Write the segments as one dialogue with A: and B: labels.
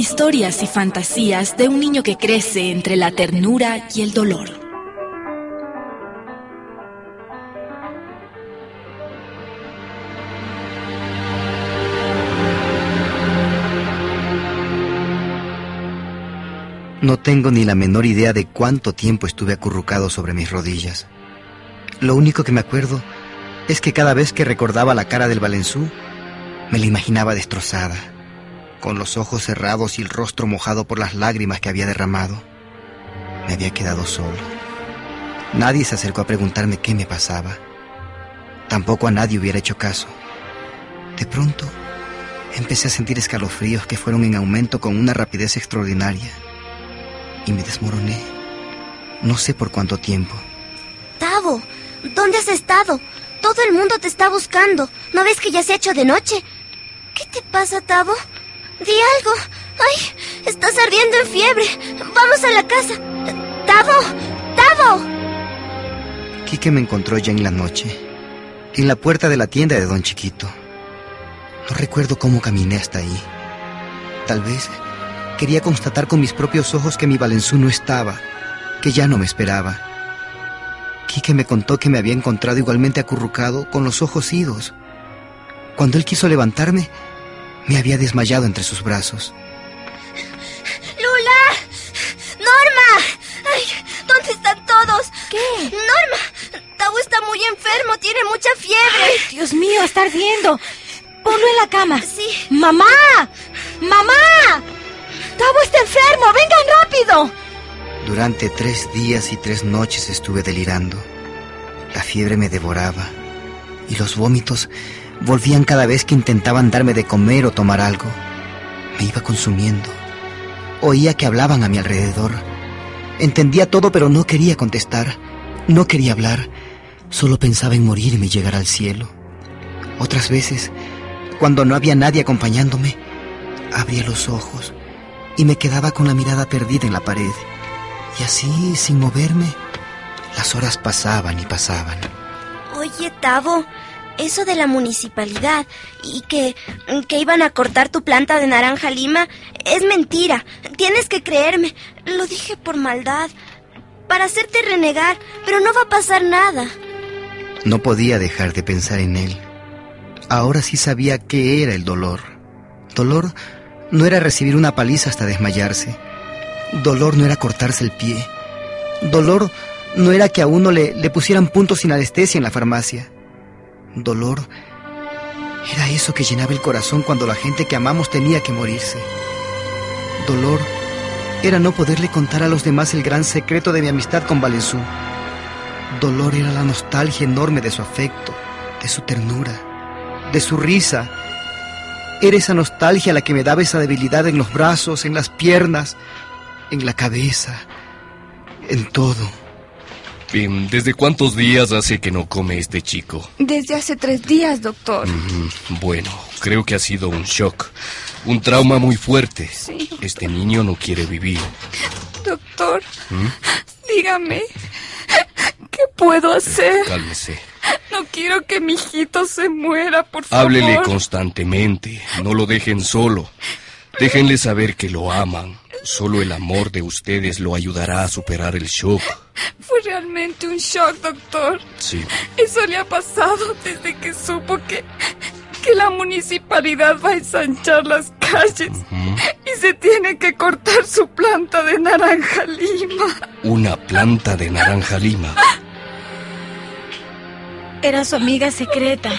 A: Historias y fantasías de un niño que crece entre la ternura y el dolor.
B: No tengo ni la menor idea de cuánto tiempo estuve acurrucado sobre mis rodillas. Lo único que me acuerdo es que cada vez que recordaba la cara del Valenzú, me la imaginaba destrozada, con los ojos cerrados y el rostro mojado por las lágrimas que había derramado. Me había quedado solo. Nadie se acercó a preguntarme qué me pasaba. Tampoco a nadie hubiera hecho caso. De pronto, empecé a sentir escalofríos que fueron en aumento con una rapidez extraordinaria. Y me desmoroné. No sé por cuánto tiempo.
C: Tavo, ¿dónde has estado? Todo el mundo te está buscando. ¿No ves que ya se ha hecho de noche? ¿Qué te pasa, Tavo? Di algo. ¡Ay! Estás ardiendo en fiebre. Vamos a la casa. ¡Tavo! ¡Tavo!
B: Quique me encontró ya en la noche, en la puerta de la tienda de Don Chiquito. No recuerdo cómo caminé hasta ahí. Tal vez quería constatar con mis propios ojos que mi Valenzú no estaba, que ya no me esperaba. Quique me contó que me había encontrado igualmente acurrucado, con los ojos idos. Cuando él quiso levantarme, me había desmayado entre sus brazos.
C: ¡Lula! ¡Norma! ¡Ay! ¿Dónde están todos?
D: ¿Qué?
C: ¡Norma! Tavo está muy enfermo, tiene mucha fiebre.
D: Dios mío, está ardiendo. Ponlo en la cama.
C: Sí.
D: ¡Mamá! ¡Mamá! ¡Tavo está enfermo! ¡Vengan rápido!
B: Durante tres días y tres noches estuve delirando. La fiebre me devoraba y los vómitos volvían cada vez que intentaban darme de comer o tomar algo. Me iba consumiendo. Oía que hablaban a mi alrededor. Entendía todo, pero no quería contestar. No quería hablar. Solo pensaba en morirme y llegar al cielo. Otras veces, cuando no había nadie acompañándome, abría los ojos y me quedaba con la mirada perdida en la pared. Y así, sin moverme, las horas pasaban y pasaban.
C: Oye, Tavo, eso de la municipalidad y que, que iban a cortar tu planta de naranja lima es mentira. Tienes que creerme. Lo dije por maldad, para hacerte renegar, pero no va a pasar nada.
B: No podía dejar de pensar en él. Ahora sí sabía qué era el dolor. Dolor no era recibir una paliza hasta desmayarse. Dolor no era cortarse el pie. Dolor no era que a uno le, le pusieran puntos sin anestesia en la farmacia. Dolor era eso que llenaba el corazón cuando la gente que amamos tenía que morirse. Dolor era no poderle contar a los demás el gran secreto de mi amistad con Valenzú. Dolor era la nostalgia enorme de su afecto, de su ternura, de su risa. Era esa nostalgia la que me daba esa debilidad en los brazos, en las piernas, en la cabeza, en todo.
E: Bien, ¿desde cuántos días hace que no come este chico?
D: Desde hace tres días, doctor.
E: Mm, bueno, creo que ha sido un shock, un trauma muy fuerte.
D: Sí.
E: Este niño no quiere vivir.
D: Doctor, dígame, ¿qué puedo hacer?
E: Cálmese.
D: No quiero que mi hijito se muera, por favor.
E: Háblele constantemente, no lo dejen solo. Déjenle saber que lo aman. Solo el amor de ustedes lo ayudará a superar el shock.
D: Fue realmente un shock, doctor.
E: Sí.
D: Eso le ha pasado desde que supo que... que la municipalidad va a ensanchar las calles y se tiene que cortar su planta de naranja lima.
F: Una planta de naranja lima.
G: Era su amiga secreta.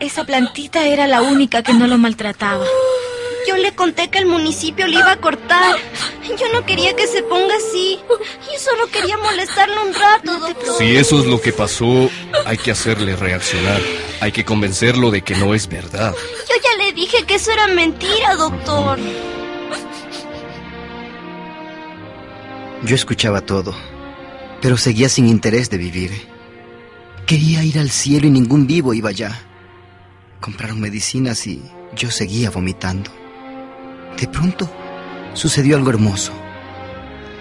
G: Esa plantita era la única que no lo maltrataba.
H: Yo le conté que el municipio le iba a cortar. Yo no quería que se ponga así. Yo solo quería molestarlo un rato, doctor.
F: Si eso es lo que pasó, hay que hacerle reaccionar. Hay que convencerlo de que no es verdad.
H: Yo ya le dije que eso era mentira, doctor.
B: Yo escuchaba todo, pero seguía sin interés de vivir. Quería ir al cielo y ningún vivo iba allá. Compraron medicinas y yo seguía vomitando. De pronto sucedió algo hermoso.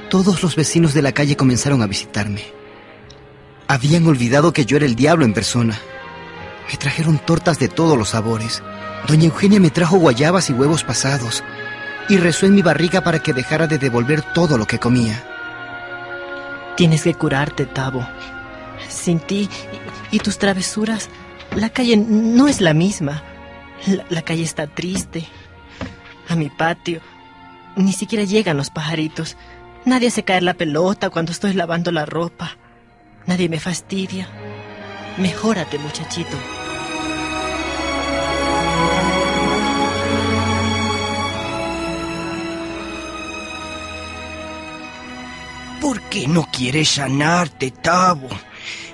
B: Todos los vecinos de la calle comenzaron a visitarme. Habían olvidado que yo era el diablo en persona. Me trajeron tortas de todos los sabores. Doña Eugenia me trajo guayabas y huevos pasados y rezó en mi barriga para que dejara de devolver todo lo que comía.
I: Tienes que curarte, Tavo. Sin ti y, tus travesuras, la calle no es la misma. La, la, calle está triste. A mi patio ni siquiera llegan los pajaritos. Nadie hace caer la pelota cuando estoy lavando la ropa. Nadie me fastidia. Mejórate, muchachito.
J: ¿Por qué no quieres sanarte, Tavo?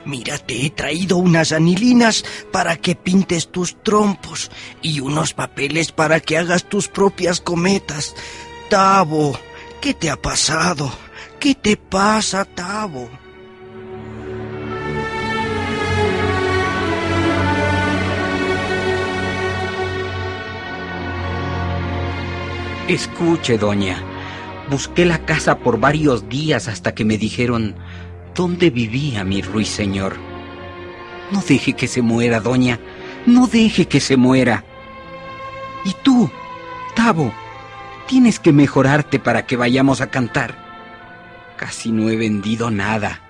J: Mira, te he traído unas anilinas para que pintes tus trompos y unos papeles para que hagas tus propias cometas. Tavo, ¿qué te ha pasado? ¿Qué te pasa, Tavo?
K: Escuche, doña. Busqué la casa por varios días hasta que me dijeron dónde vivía mi ruiseñor. No deje que se muera, doña. No deje que se muera. Y tú, Tavo, tienes que mejorarte para que vayamos a cantar. Casi no he vendido nada.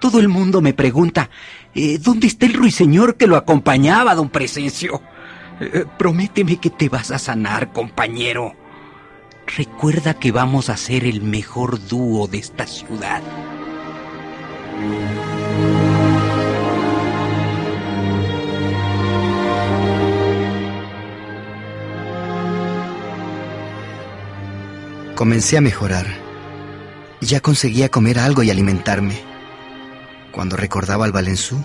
K: Todo el mundo me pregunta, eh, ¿dónde está el ruiseñor que lo acompañaba, don Presencio? Eh, prométeme que te vas a sanar, compañero. Recuerda que vamos a ser el mejor dúo de esta ciudad.
B: Comencé a mejorar. Ya conseguía comer algo y alimentarme. Cuando recordaba al Valenzú,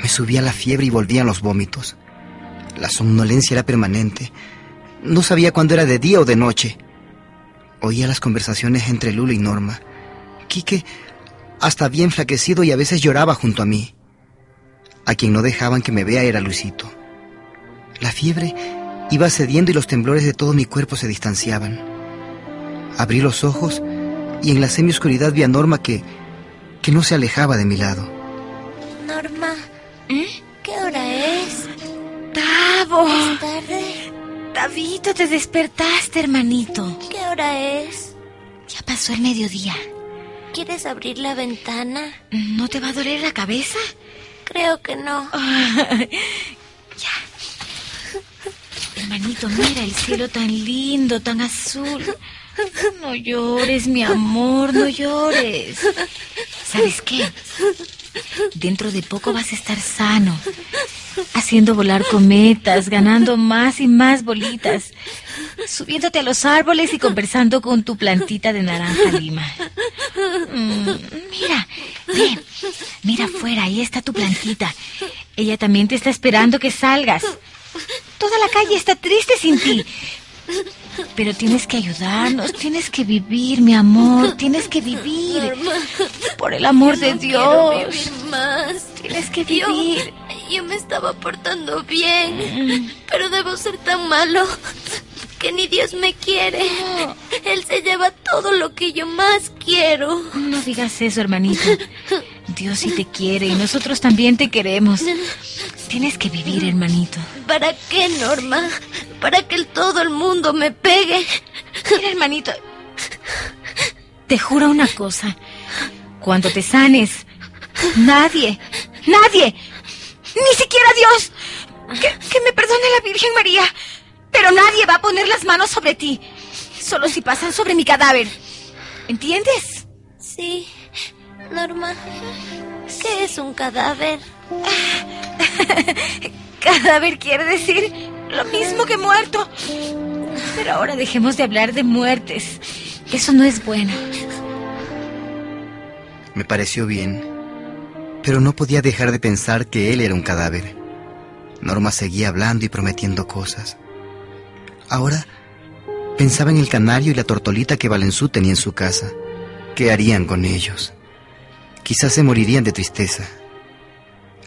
B: me subía la fiebre y volvían los vómitos. La somnolencia era permanente. No sabía cuándo era de día o de noche. Oía las conversaciones entre Lula y Norma. Quique hasta había enflaquecido y a veces lloraba junto a mí. A quien no dejaban que me vea era Luisito. La fiebre iba cediendo y los temblores de todo mi cuerpo se distanciaban. Abrí los ojos y en la semioscuridad vi a Norma que, que no se alejaba de mi lado.
H: Norma, ¿Eh? ¿qué hora es?
G: Tavo.
H: ¿Es tarde?
G: Tavito, te despertaste, hermanito.
H: ¿Qué hora es?
G: Ya pasó el mediodía.
H: ¿Quieres abrir la ventana?
G: ¿No te va a doler la cabeza?
H: Creo que no.
G: ya. Hermanito, mira el cielo tan lindo, tan azul. No llores, mi amor, no llores. ¿Sabes qué? Dentro de poco vas a estar sano, haciendo volar cometas, ganando más y más bolitas, subiéndote a los árboles y conversando con tu plantita de naranja lima. Mm, mira, ven, mira afuera, ahí está tu plantita. Ella también te está esperando que salgas. Toda la calle está triste sin ti. Pero tienes que ayudarnos, tienes que vivir, mi amor, tienes que vivir. Por el amor de Dios.
H: Vivir más.
G: Tienes que vivir.
H: Yo, yo me estaba portando bien, pero debo ser tan malo que ni Dios me quiere. No. Él se lleva todo lo que yo más quiero.
G: No digas eso, hermanito. Dios sí te quiere y nosotros también te queremos. Tienes que vivir, hermanito.
H: ¿Para qué, Norma? Para que el, todo el mundo me pegue.
G: Mira, hermanito. Te juro una cosa. Cuando te sanes, nadie, nadie, ni siquiera Dios, que Que me perdone la Virgen María. Pero nadie va a poner las manos sobre ti. Solo si pasan sobre mi cadáver. ¿Entiendes?
H: Sí, Norma. ¿Qué es un cadáver?
G: cadáver quiere decir lo mismo que muerto. Pero ahora dejemos de hablar de muertes. Eso no es bueno.
B: Me pareció bien, pero no podía dejar de pensar que él era un cadáver. Norma seguía hablando y prometiendo cosas. Ahora pensaba en el canario y la tortolita que Valenzú tenía en su casa. ¿Qué harían con ellos? Quizás se morirían de tristeza.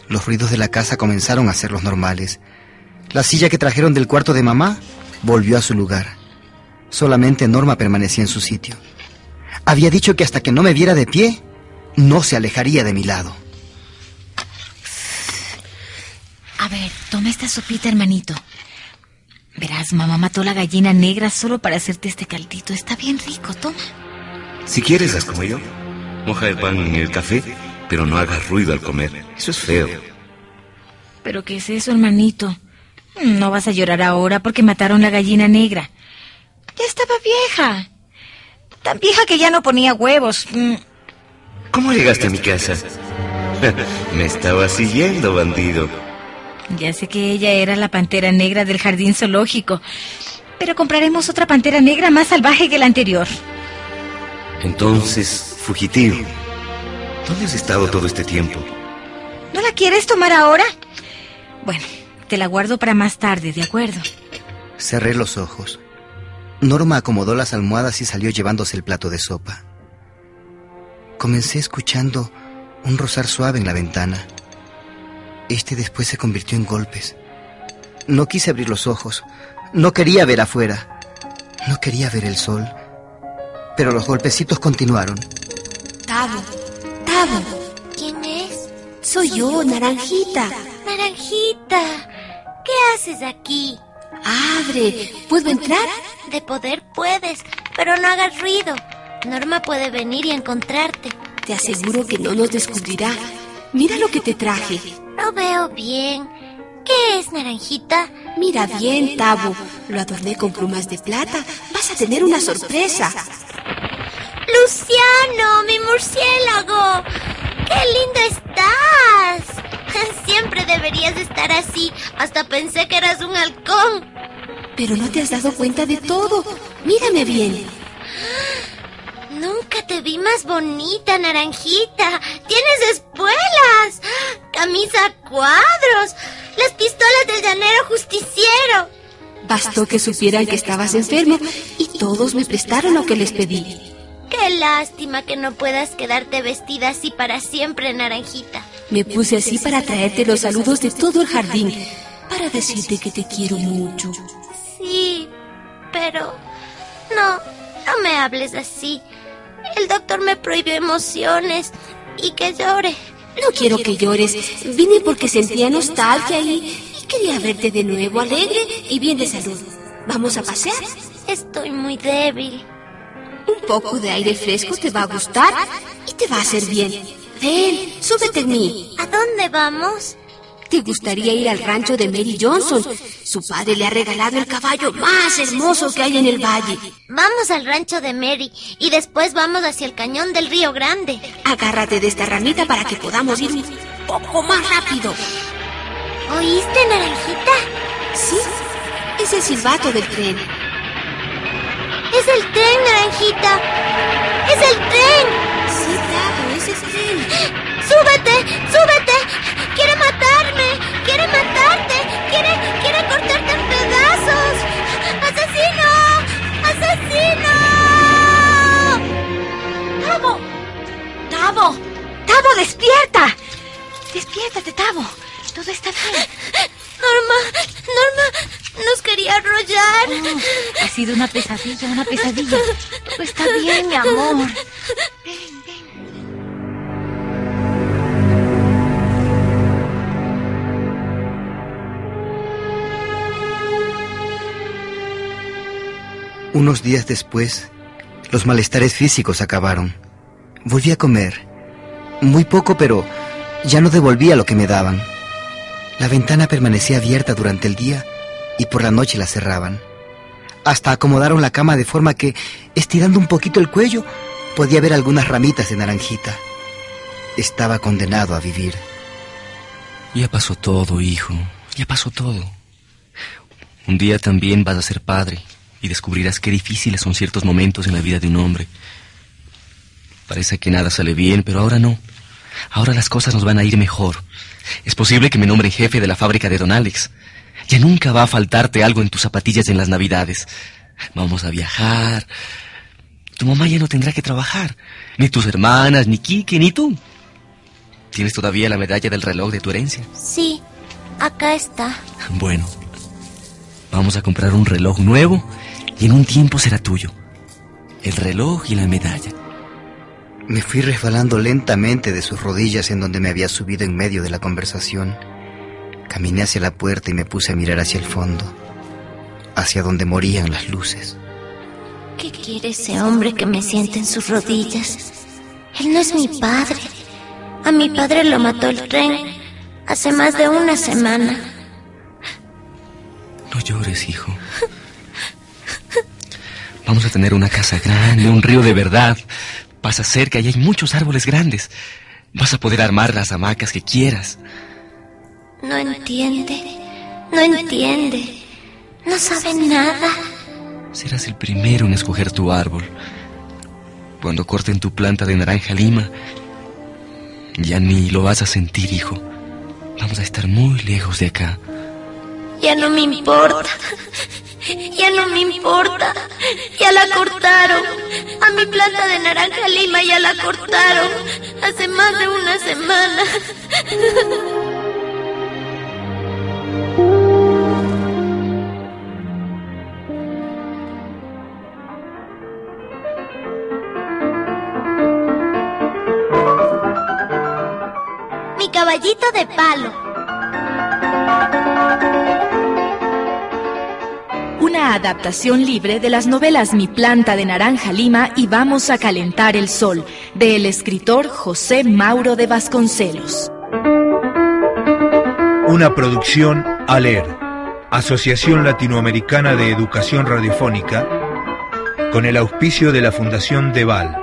B: Los ruidos de la casa comenzaron a ser los normales. La silla que trajeron del cuarto de mamá volvió a su lugar. Solamente Norma permanecía en su sitio. Había dicho que hasta que no me viera de pie, no se alejaría de mi lado.
G: A ver, toma esta sopita, hermanito. Mamá mató la gallina negra solo para hacerte este caldito. Está bien rico, toma.
L: Si quieres, haz como yo. Moja el pan en el café, pero no hagas ruido al comer. Eso es feo.
G: ¿Pero qué es eso, hermanito? No vas a llorar ahora porque mataron la gallina negra. Ya estaba vieja. Tan vieja que ya no ponía huevos. Mm.
L: ¿Cómo llegaste a mi casa? Me estaba siguiendo, bandido.
G: Ya sé que ella era la pantera negra del jardín zoológico, pero compraremos otra pantera negra más salvaje que la anterior.
L: Entonces, fugitivo, ¿dónde has estado todo este tiempo?
G: ¿No la quieres tomar ahora? Bueno, te la guardo para más tarde, ¿de acuerdo?
B: Cerré los ojos. Norma acomodó las almohadas y salió llevándose el plato de sopa. Comencé escuchando un rozar suave en la ventana. Este después se convirtió en golpes. No quise abrir los ojos. No quería ver afuera. No quería ver el sol. Pero los golpecitos continuaron.
M: Tavo, Tavo.
H: ¿Quién es?
M: Soy yo, Naranjita.
H: Naranjita, ¿qué haces aquí?
M: Abre, ¿puedo entrar?
H: De poder puedes, pero no hagas ruido. Norma puede venir y encontrarte.
M: Te aseguro que no nos descubrirá. Mira lo que te traje.
H: No veo bien. ¿Qué es, Naranjita?
M: Mira bien, Tavo. Lo adorné con plumas de plata. Vas a tener una sorpresa.
H: Luciano, mi murciélago. ¡Qué lindo estás! Siempre deberías estar así. Hasta pensé que eras un halcón.
M: Pero no te has dado cuenta de todo. Mírame bien.
H: Nunca te vi más bonita, naranjita. Tienes espuelas, camisa a cuadros, las pistolas del llanero justiciero.
M: Bastó que supieran que estabas enfermo y todos me prestaron lo que les pedí.
H: Qué lástima que no puedas quedarte vestida así para siempre, naranjita.
M: Me puse así para traerte los saludos de todo el jardín, para decirte que te quiero mucho.
H: Sí, pero no, no me hables así. El doctor me prohibió emociones y que llore.
M: No quiero que llores. Vine porque sentía nostalgia y, y quería verte de nuevo alegre y bien de salud. ¿Vamos a pasear?
H: Estoy muy débil.
M: Un poco de aire fresco te va a gustar y te va a hacer bien. Ven, súbete en mí.
H: ¿A dónde vamos?
M: ¿Te gustaría ir al rancho de Mary Johnson? Su padre le ha regalado el caballo más hermoso que hay en el valle.
H: Vamos al rancho de Mary y después vamos hacia el cañón del río Grande.
M: Agárrate de esta ramita para que podamos ir un poco más rápido.
H: ¿Oíste, Naranjita?
M: Sí, es el silbato del tren.
H: Es el tren, Naranjita. Es el tren.
M: Sí, Tavo, es el tren.
H: ¡Súbete! ¡Súbete! ¡Quiere matarme! ¡Quiere matarte! ¡Quiere, quiere cortarte en pedazos! ¡Asesino! ¡Asesino!
G: ¡Tavo! ¡Tavo! ¡Tavo, despierta! Despiértate, Tavo. Todo está bien.
H: Norma, Norma, nos quería arrollar.
G: Oh, ha sido una pesadilla, una pesadilla. Todo está bien, mi amor.
B: Unos días después, los malestares físicos acabaron. Volví a comer. Muy poco, pero ya no devolvía lo que me daban. La ventana permanecía abierta durante el día y por la noche la cerraban. Hasta acomodaron la cama de forma que, estirando un poquito el cuello, podía ver algunas ramitas de naranjita. Estaba condenado a vivir.
F: Ya pasó todo, hijo. Ya pasó todo. Un día también vas a ser padre y descubrirás qué difíciles son ciertos momentos en la vida de un hombre. Parece que nada sale bien, pero ahora no. Ahora las cosas nos van a ir mejor. Es posible que me nombre jefe de la fábrica de Don Alex. Ya nunca va a faltarte algo en tus zapatillas en las navidades. Vamos a viajar. Tu mamá ya no tendrá que trabajar. Ni tus hermanas, ni Kike, ni tú. ¿Tienes todavía la medalla del reloj de tu herencia?
H: Sí, acá está.
F: Bueno, vamos a comprar un reloj nuevo y en un tiempo será tuyo. El reloj y la medalla.
B: Me fui resbalando lentamente de sus rodillas en donde me había subido en medio de la conversación. Caminé hacia la puerta y me puse a mirar hacia el fondo, hacia donde morían las luces.
H: ¿Qué quiere ese hombre que me siente en sus rodillas? Él no es mi padre. A mi padre lo mató el tren hace más de una semana.
F: No llores, hijo. Vamos a tener una casa grande, un río de verdad. Pasa cerca y hay muchos árboles grandes. Vas a poder armar las hamacas que quieras.
H: No entiende, no entiende, no sabe nada.
F: Serás el primero en escoger tu árbol. Cuando corten tu planta de naranja lima, ya ni lo vas a sentir, hijo. Vamos a estar muy lejos de acá.
H: Ya no me importa. Ya no me importa. Ya la cortaron. A mi planta de naranja lima ya la cortaron. Hace más de una semana. Mi caballito de palo.
A: Adaptación libre de las novelas Mi planta de naranja lima y Vamos a calentar el sol, del escritor José Mauro de Vasconcelos.
N: Una producción ALER, Asociación Latinoamericana de Educación Radiofónica, con el auspicio de la Fundación Deval.